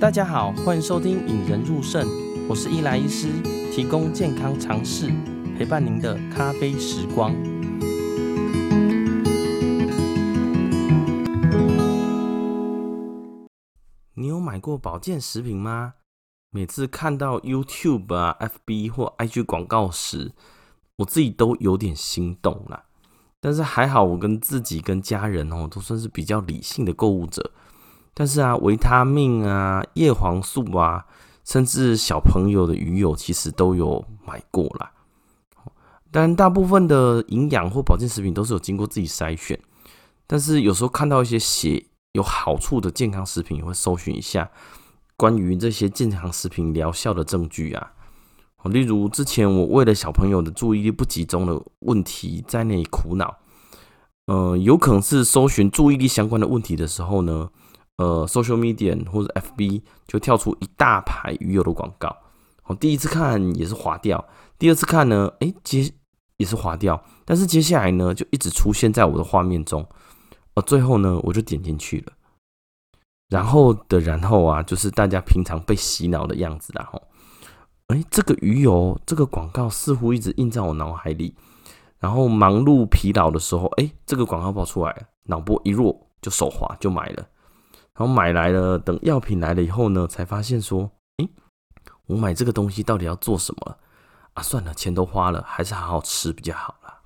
大家好，欢迎收听《引人入胜》，我是伊莱医师，提供健康常识，陪伴您的咖啡时光。你有买过保健食品吗？每次看到 YouTube 啊、FB 或 IG 广告时，我自己都有点心动了。但是还好，我跟自己跟家人哦，都算是比较理性的购物者。但是啊，维他命啊、叶黄素啊，甚至小朋友的鱼油，其实都有买过啦。但大部分的营养或保健食品都是有经过自己筛选。但是有时候看到一些写有好处的健康食品，也会搜寻一下关于这些健康食品疗效的证据啊。例如之前我为了小朋友的注意力不集中的问题在那里苦恼，呃，有可能是搜寻注意力相关的问题的时候呢。呃，social media 或者 FB 就跳出一大排鱼油的广告。我第一次看也是划掉，第二次看呢，哎、接也是划掉，但是接下来呢，就一直出现在我的画面中。呃，最后呢，我就点进去了。然后的然后啊，就是大家平常被洗脑的样子，然后，哎，这个鱼油这个广告似乎一直印在我脑海里。然后忙碌疲劳的时候，哎，这个广告跑出来，脑波一弱就手滑就买了。然后买来了，等药品来了以后呢，才发现说，诶，我买这个东西到底要做什么啊？算了，钱都花了，还是好好吃比较好啦。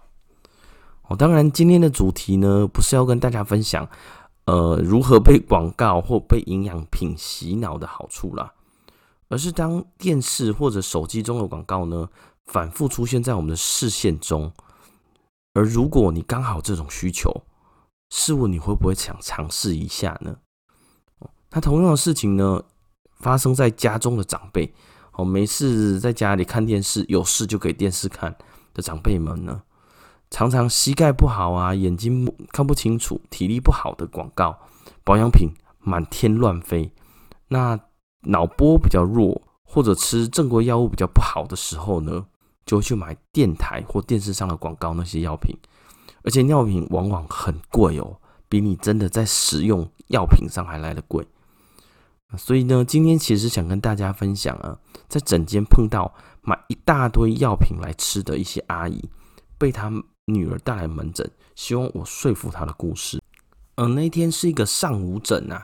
哦，当然，今天的主题呢，不是要跟大家分享，呃，如何被广告或被营养品洗脑的好处啦，而是当电视或者手机中的广告呢，反复出现在我们的视线中，而如果你刚好这种需求，试问你会不会想尝试一下呢？那同样的事情呢，发生在家中的长辈，哦，没事在家里看电视，有事就给电视看的长辈们呢，常常膝盖不好啊，眼睛看不清楚，体力不好的广告，保养品满天乱飞。那脑波比较弱，或者吃正规药物比较不好的时候呢，就会去买电台或电视上的广告那些药品，而且药品往往很贵哦，比你真的在使用药品上还来得贵。所以呢，今天其实想跟大家分享啊，在诊间碰到买一大堆药品来吃的一些阿姨，被她女儿带来门诊，希望我说服她的故事。嗯，那天是一个上午诊呐，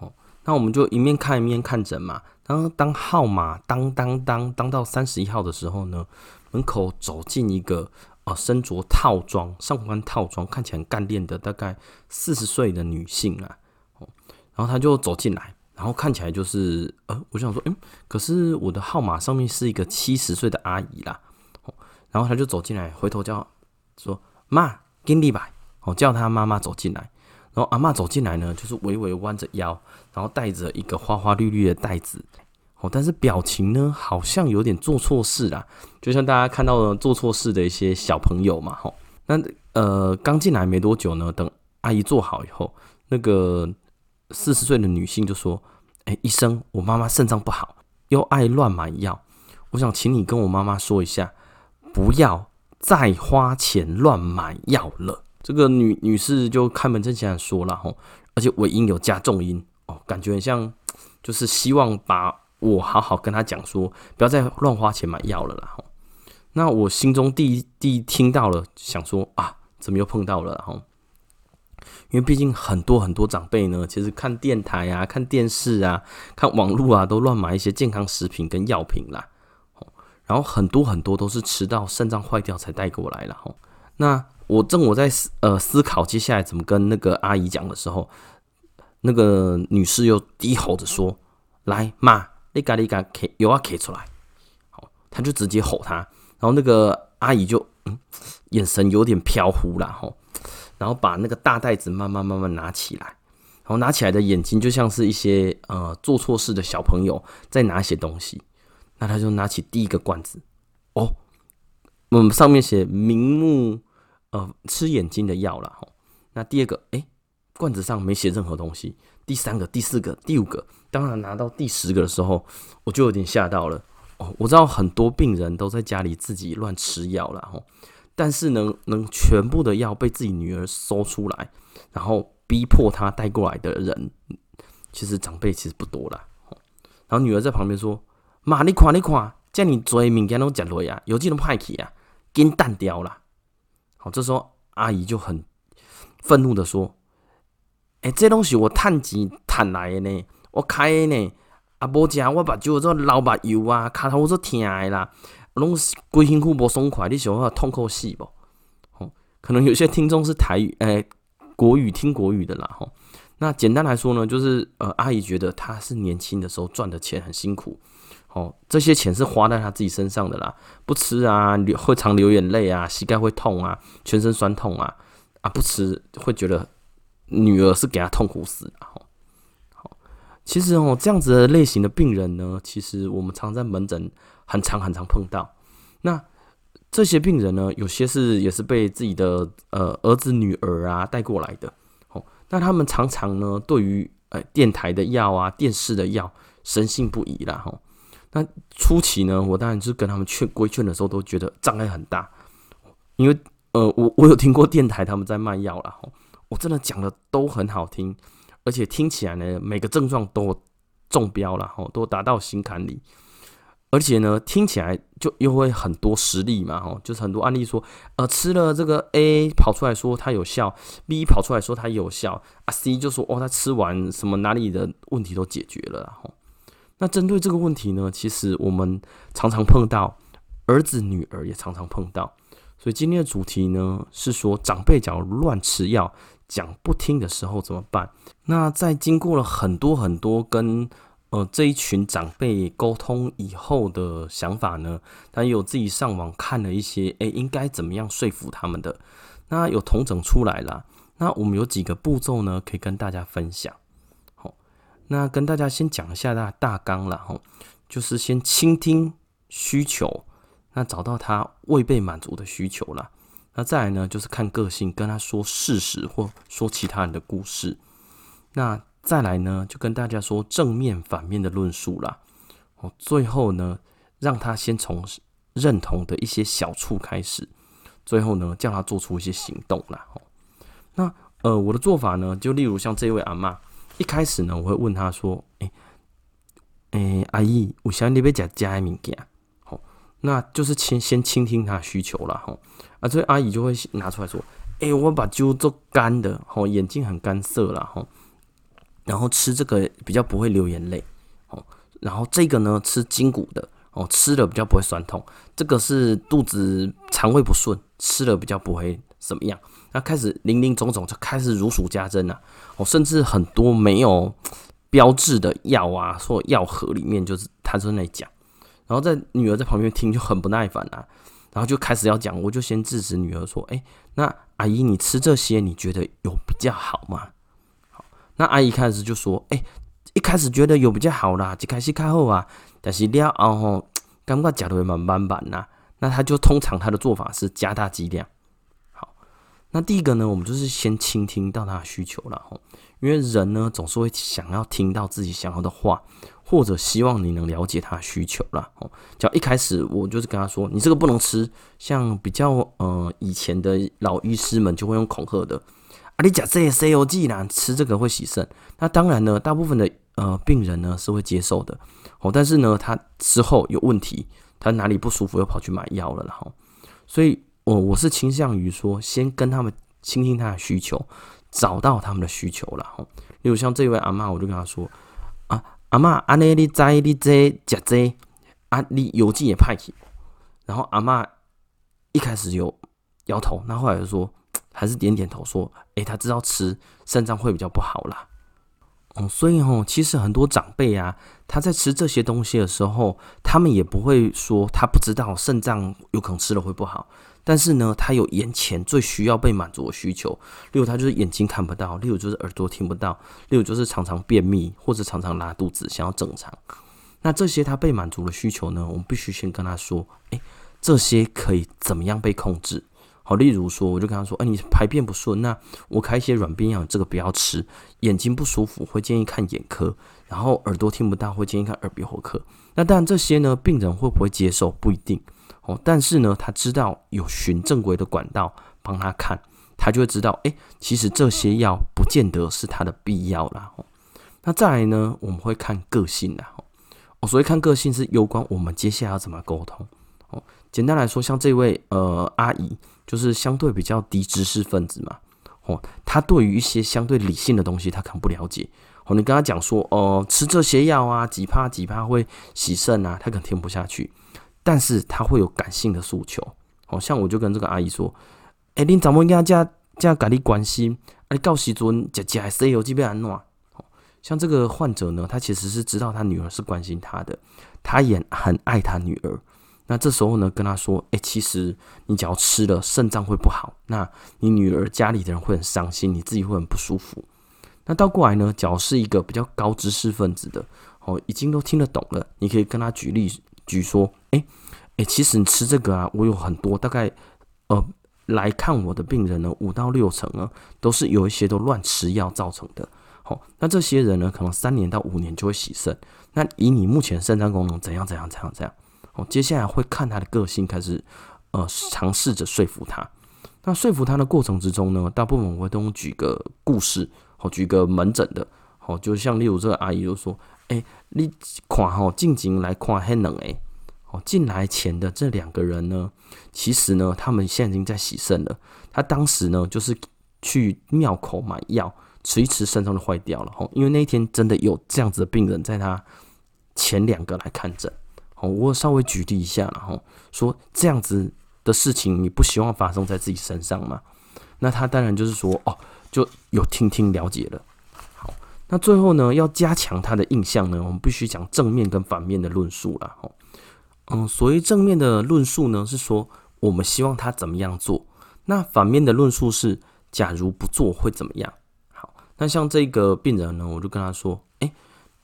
哦，那我们就一面看一面看诊嘛。当当号码当当当当到三十一号的时候呢，门口走进一个呃身着套装、上班套装，看起来很干练的大概四十岁的女性啊，哦，然后她就走进来。然后看起来就是，呃，我想说，嗯，可是我的号码上面是一个七十岁的阿姨啦，然后他就走进来，回头叫说妈，给你吧，哦，叫他妈妈走进来，然后阿妈走进来呢，就是微微弯着腰，然后带着一个花花绿绿的袋子，哦，但是表情呢，好像有点做错事啦，就像大家看到的做错事的一些小朋友嘛，吼，那呃，刚进来没多久呢，等阿姨坐好以后，那个。四十岁的女性就说：“哎、医生，我妈妈肾脏不好，又爱乱买药，我想请你跟我妈妈说一下，不要再花钱乱买药了。”这个女女士就开门见山说了吼，而且尾音有加重音哦，感觉很像就是希望把我好好跟她讲说，不要再乱花钱买药了啦吼。那我心中第一第一听到了，想说啊，怎么又碰到了吼？因为毕竟很多很多长辈呢，其实看电台啊、看电视啊、看网络啊，都乱买一些健康食品跟药品啦。然后很多很多都是吃到肾脏坏掉才带过来了。吼，那我正我在思呃思考接下来怎么跟那个阿姨讲的时候，那个女士又低吼着说：“来妈，你赶紧赶给油啊给出来。”好，她就直接吼她，然后那个阿姨就嗯眼神有点飘忽了。吼。然后把那个大袋子慢慢慢慢拿起来，然后拿起来的眼睛就像是一些呃做错事的小朋友在拿一些东西。那他就拿起第一个罐子，哦，嗯，上面写明目呃吃眼睛的药了。那第二个，哎，罐子上没写任何东西。第三个、第四个、第五个，当然拿到第十个的时候，我就有点吓到了。哦，我知道很多病人都在家里自己乱吃药了。吼。但是能能全部的药被自己女儿搜出来，然后逼迫她带过来的人，其实长辈其实不多啦。然后女儿在旁边说：“妈，你看，你看，这你做物件都食落啊，有这种派去啊，紧淡掉啦。”好，这时候阿姨就很愤怒的说：“哎、这东西我趁钱赚来的呢，我开的呢，啊，无食我目睭做流目油啊，脚头做疼的啦，拢规身躯无爽快，你想我痛苦死不？”哦，可能有些听众是台语，诶、国语听国语的啦，吼。那简单来说呢，就是呃，阿姨觉得她是年轻的时候赚的钱很辛苦，哦，这些钱是花在她自己身上的啦，不吃啊，流会常流眼泪啊，膝盖会痛啊，全身酸痛啊，啊，不吃会觉得女儿是给她痛苦死的，吼，好，其实哦，这样子的类型的病人呢，其实我们常在门诊很常很常碰到，那这些病人呢，有些是也是被自己的呃儿子女儿啊带过来的。哦那他们常常呢，对于呃电台的药啊、电视的药深信不疑啦哈。那初期呢，我当然就是跟他们劝规劝的时候，都觉得障碍很大，因为呃，我我有听过电台他们在卖药啦哈，我真的讲的都很好听，而且听起来呢，每个症状都中标了哈，都达到心坎里。而且呢，听起来就又会很多实例嘛，吼，就是很多案例说，呃，吃了这个 A 跑出来说它有效，B 跑出来说它有效，啊，C 就说哦，他吃完什么哪里的问题都解决了，吼。那针对这个问题呢，其实我们常常碰到，儿子女儿也常常碰到，所以今天的主题呢是说，长辈讲乱吃药，讲不听的时候怎么办？那在经过了很多很多跟呃，这一群长辈沟通以后的想法呢，他有自己上网看了一些，诶，应该怎么样说服他们的，那有统整出来了。那我们有几个步骤呢，可以跟大家分享。好，那跟大家先讲一下大大纲了哈，就是先倾听需求，那找到他未被满足的需求了。那再来呢，就是看个性，跟他说事实或说其他人的故事。那再来呢，就跟大家说正面、反面的论述啦。哦，最后呢，让他先从认同的一些小处开始，最后呢，叫他做出一些行动啦。哦，那呃，我的做法呢，就例如像这位阿嬷，一开始呢，我会问他说：“诶，诶，阿姨，我想你要吃加的物件。”好，那就是先先倾听他需求啦。吼，啊，这位阿姨就会拿出来说：“诶，我把酒做干的，吼，眼睛很干涩啦。吼。”然后吃这个比较不会流眼泪哦，然后这个呢，吃筋骨的哦，吃了比较不会酸痛。这个是肚子肠胃不顺，吃了比较不会怎么样。那开始林林总总就开始如数家珍了哦，甚至很多没有标志的药啊，说药盒里面就是他在那讲，然后在女儿在旁边听就很不耐烦啊，然后就开始要讲，我就先制止女儿说：“哎，那阿姨你吃这些你觉得有比较好吗？”那阿姨开始就说：“哎、一开始觉得有比较好啦，一开始开后啊，但是了后吼，感觉吃的会慢慢慢呐。那他就通常他的做法是加大剂量。好，那第一个呢，我们就是先倾听到他的需求了吼，因为人呢总是会想要听到自己想要的话，或者希望你能了解他的需求啦。吼，只要一开始我就是跟他说，你这个不能吃，像比较呃以前的老医师们就会用恐吓的。啊、你讲这些 C O G 啦，吃这个会洗肾。那当然呢，大部分的呃病人呢是会接受的哦。但是呢，他之后有问题，他哪里不舒服又跑去买药了，然后，所以我我是倾向于说，先跟他们倾听他的需求，找到他们的需求了。吼，例如像这位阿嬷，我就跟他说：啊，阿嬷，安尼你在你这食这啊，你邮寄也派去。然后阿嬷一开始有摇头，那后来就说。还是点点头说：“诶，他知道吃肾脏会比较不好啦。”哦，所以吼，其实很多长辈啊，他在吃这些东西的时候，他们也不会说他不知道肾脏有可能吃了会不好。但是呢，他有眼前最需要被满足的需求，例如他就是眼睛看不到，例如就是耳朵听不到，例如就是常常便秘或者常常拉肚子，想要正常。那这些他被满足的需求呢，我们必须先跟他说：“诶，这些可以怎么样被控制？”好，例如说，我就跟他说：“哎，你排便不顺，那我开一些软便药，这个不要吃。眼睛不舒服，会建议看眼科。然后耳朵听不到，会建议看耳鼻喉科。那当然，这些呢，病人会不会接受不一定。哦，但是呢，他知道有循正规的管道帮他看，他就会知道，哎，其实这些药不见得是他的必要啦。哦，那再来呢，我们会看个性啦。哦，所以看个性是攸关我们接下来要怎么沟通。哦，简单来说，像这位呃阿姨，就是相对比较低知识分子嘛。哦，他对于一些相对理性的东西，他可能不了解。哦，你跟他讲说，哦、吃这些药啊，几趴几趴会洗肾啊，他可能听不下去。但是他会有感性的诉求。哦，像我就跟这个阿姨说，哎、欸，你怎么应该这样这样跟你关心？哎，到时阵食食的西药这边安怎？像这个患者呢，他其实是知道他女儿是关心他的，他也很爱他女儿。那这时候呢，跟他说：“哎，其实你只要吃了，肾脏会不好，那你女儿家里的人会很伤心，你自己会很不舒服。”那倒过来呢，只要是一个比较高知识分子的，哦，已经都听得懂了，你可以跟他举例举说：“哎，哎，其实你吃这个啊，我有很多，大概呃来看我的病人呢，五到六成呢，都是有一些都乱吃药造成的。”那这些人呢，可能三年到五年就会洗肾。那以你目前肾脏功能怎样怎样怎样怎样，接下来会看他的个性开始，呃，尝试着说服他。那说服他的过程之中呢，大部分我会都举个故事，哦，举个门诊的，哦，就像例如这个阿姨就说，哎、你看哈，进京来看很冷哎，哦，进来前的这两个人呢，其实呢，他们现在已经在洗肾了。他当时呢，就是去庙口买药。吃一吃，肾脏就坏掉了吼，因为那一天真的有这样子的病人在他前两个来看诊，我稍微举例一下了吼，说这样子的事情你不希望发生在自己身上吗？那他当然就是说哦，就有听听了解了。好，那最后呢，要加强他的印象呢，我们必须讲正面跟反面的论述了哦。嗯，所谓正面的论述呢，是说我们希望他怎么样做，那反面的论述是假如不做会怎么样？好那像这个病人呢，我就跟他说：“哎，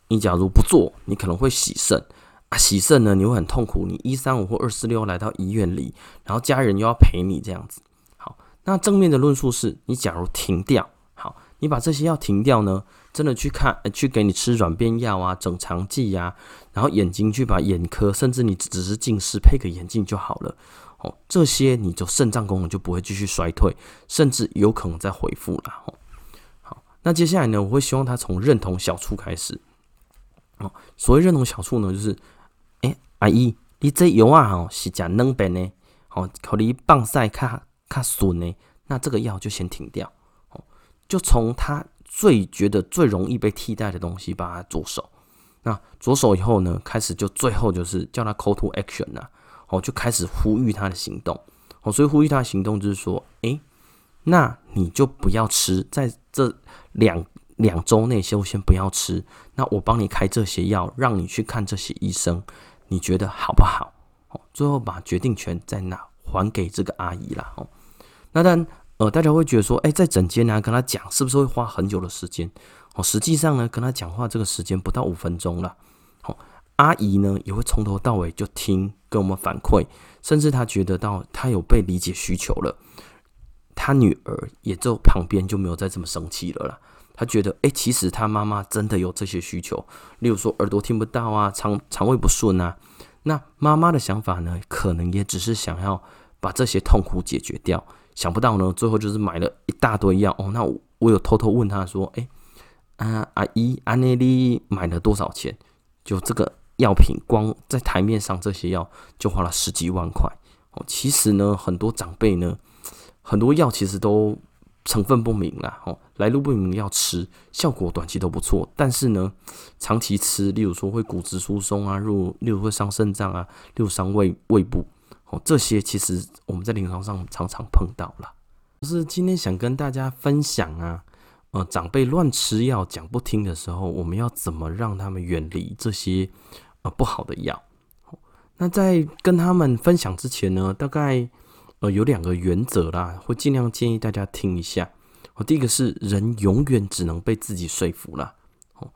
你假如不做，你可能会洗肾啊，洗肾呢，你会很痛苦。你一三五或二四六来到医院里，然后家人又要陪你这样子。好，那正面的论述是你假如停掉，好，你把这些药停掉呢，真的去看，去给你吃软便药啊，整肠剂呀，然后眼睛去把眼科，甚至你只是近视配个眼镜就好了。哦，这些你就肾脏功能就不会继续衰退，甚至有可能再恢复了。”哦，好那接下来呢，我会希望他从认同小处开始。哦，所谓认同小处呢，就是，阿姨，你这药啊，吼是讲软便呢，哦，可你棒赛卡卡损呢，那这个药就先停掉。哦，就从他最觉得最容易被替代的东西，把它着手。那着手以后呢，开始就最后就是叫他 call to action 呐，哦，就开始呼吁他的行动。哦，所以呼吁他的行动就是说，哎、欸。那你就不要吃，在这两两周内就先不要吃。那我帮你开这些药，让你去看这些医生，你觉得好不好？哦，最后把决定权在哪还给这个阿姨了。哦，那但呃，大家会觉得说，哎，在诊间呢跟他讲，是不是会花很久的时间？哦，实际上呢，跟他讲话这个时间不到五分钟了。哦，阿姨呢也会从头到尾就听，跟我们反馈，甚至他觉得到他有被理解需求了。他女儿也就旁边就没有再这么生气了啦。他觉得，哎、其实他妈妈真的有这些需求，例如说耳朵听不到啊，肠肠胃不顺啊。那妈妈的想法呢，可能也只是想要把这些痛苦解决掉。想不到呢，最后就是买了一大堆药哦。那我，有偷偷问他说，哎、啊阿姨，安内利买了多少钱？就这个药品，光在台面上这些药就花了十几万块哦。其实呢，很多长辈呢。很多药其实都成分不明啦，哦，来路不明，要吃效果短期都不错，但是呢，长期吃，例如说会骨质疏松啊，如例如会伤肾脏啊，例如伤胃胃部，哦，这些其实我们在临床上常常碰到了。就是今天想跟大家分享啊，呃，长辈乱吃药讲不听的时候，我们要怎么让他们远离这些呃不好的药？那在跟他们分享之前呢，大概。呃，有两个原则啦，会尽量建议大家听一下。哦，第一个是人永远只能被自己说服啦。哦，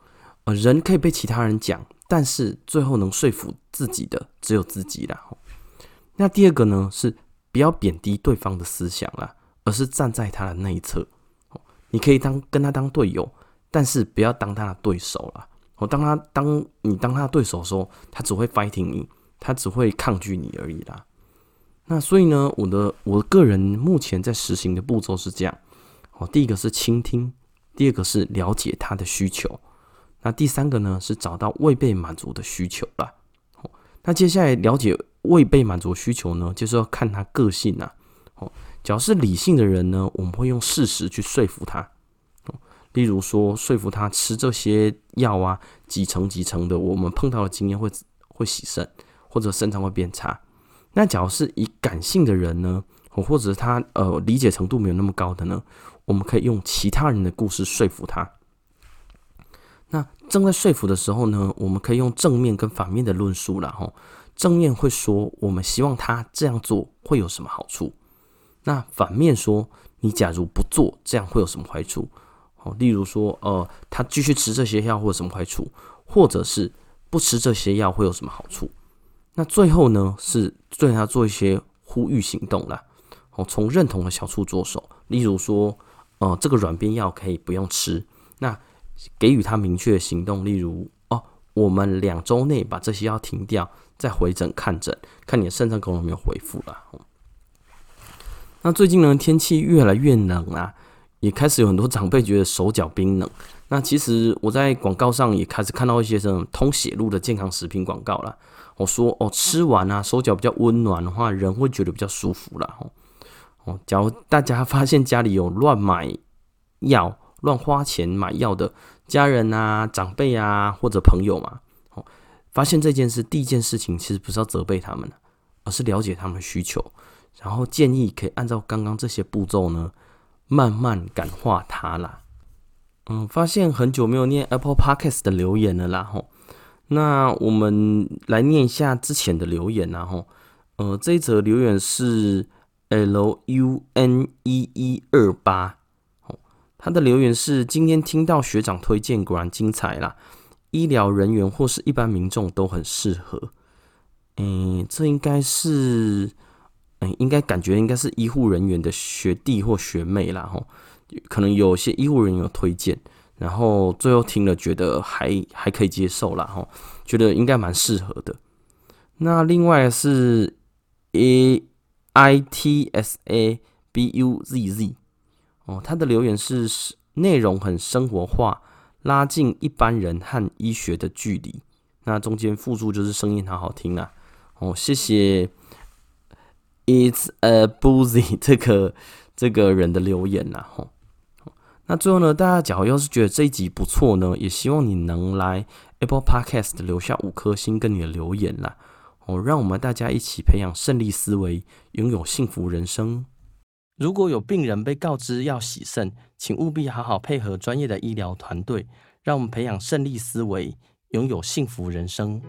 呃，人可以被其他人讲，但是最后能说服自己的只有自己啦。哦那第二个呢，是不要贬低对方的思想啦，而是站在他的那一侧。哦，你可以当跟他当队友，但是不要当他的对手啦。哦，当他当你当他的对手的时候，他只会 fighting 你，他只会抗拒你而已啦。那所以呢，我的我个人目前在实行的步骤是这样，哦，第一个是倾听，第二个是了解他的需求，那第三个呢是找到未被满足的需求啦。那接下来了解未被满足需求呢，就是要看他个性呐。哦，只要是理性的人呢，我们会用事实去说服他。例如说，说服他吃这些药啊，几成几成的，我们碰到的经验会会洗肾，或者肾脏会变差。那假如是以感性的人呢，或者他呃理解程度没有那么高的呢，我们可以用其他人的故事说服他。那正在说服的时候呢，我们可以用正面跟反面的论述啦。吼，正面会说我们希望他这样做会有什么好处，那反面说你假如不做这样会有什么坏处？哦，例如说呃，他继续吃这些药会有什么坏处，或者是不吃这些药会有什么好处？那最后呢，是对他做一些呼吁行动啦。哦，从认同的小处着手，例如说呃，这个软便药可以不用吃，那。给予他明确的行动，例如哦，我们两周内把这些药停掉，再回诊看诊，看你的肾脏功能有没有恢复了。那最近呢，天气越来越冷啊，也开始有很多长辈觉得手脚冰冷。那其实我在广告上也开始看到一些这种通血路的健康食品广告了。我说哦，吃完啊，手脚比较温暖的话，人会觉得比较舒服了。哦，假如大家发现家里有乱买药。乱花钱买药的家人啊、长辈啊或者朋友嘛，哦，发现这件事，第一件事情其实不是要责备他们，而是了解他们的需求，然后建议可以按照刚刚这些步骤呢，慢慢感化他啦。嗯，发现很久没有念 Apple Podcast 的留言了啦，吼，那我们来念一下之前的留言啦，吼，呃，这一则留言是 L U N 一一二八。他的留言是：今天听到学长推荐，果然精彩啦！医疗人员或是一般民众都很适合。嗯，这应该是，嗯，应该感觉应该是医护人员的学弟或学妹啦，吼，可能有些医护人员有推荐，然后最后听了觉得还还可以接受啦，吼，觉得应该蛮适合的。那另外是 A I T S A B U Z Z。哦，他的留言是内容很生活化，拉近一般人和医学的距离。那中间附注就是声音好好听啊。哦，谢谢，It's a boozy 这个这个人的留言呐。吼，那最后呢，大家假如要是觉得这一集不错呢，也希望你能来 Apple Podcast 留下五颗星跟你的留言啦。哦，让我们大家一起培养胜利思维，拥有幸福人生。如果有病人被告知要洗肾，请务必好好配合专业的医疗团队，让我们培养胜利思维，拥有幸福人生。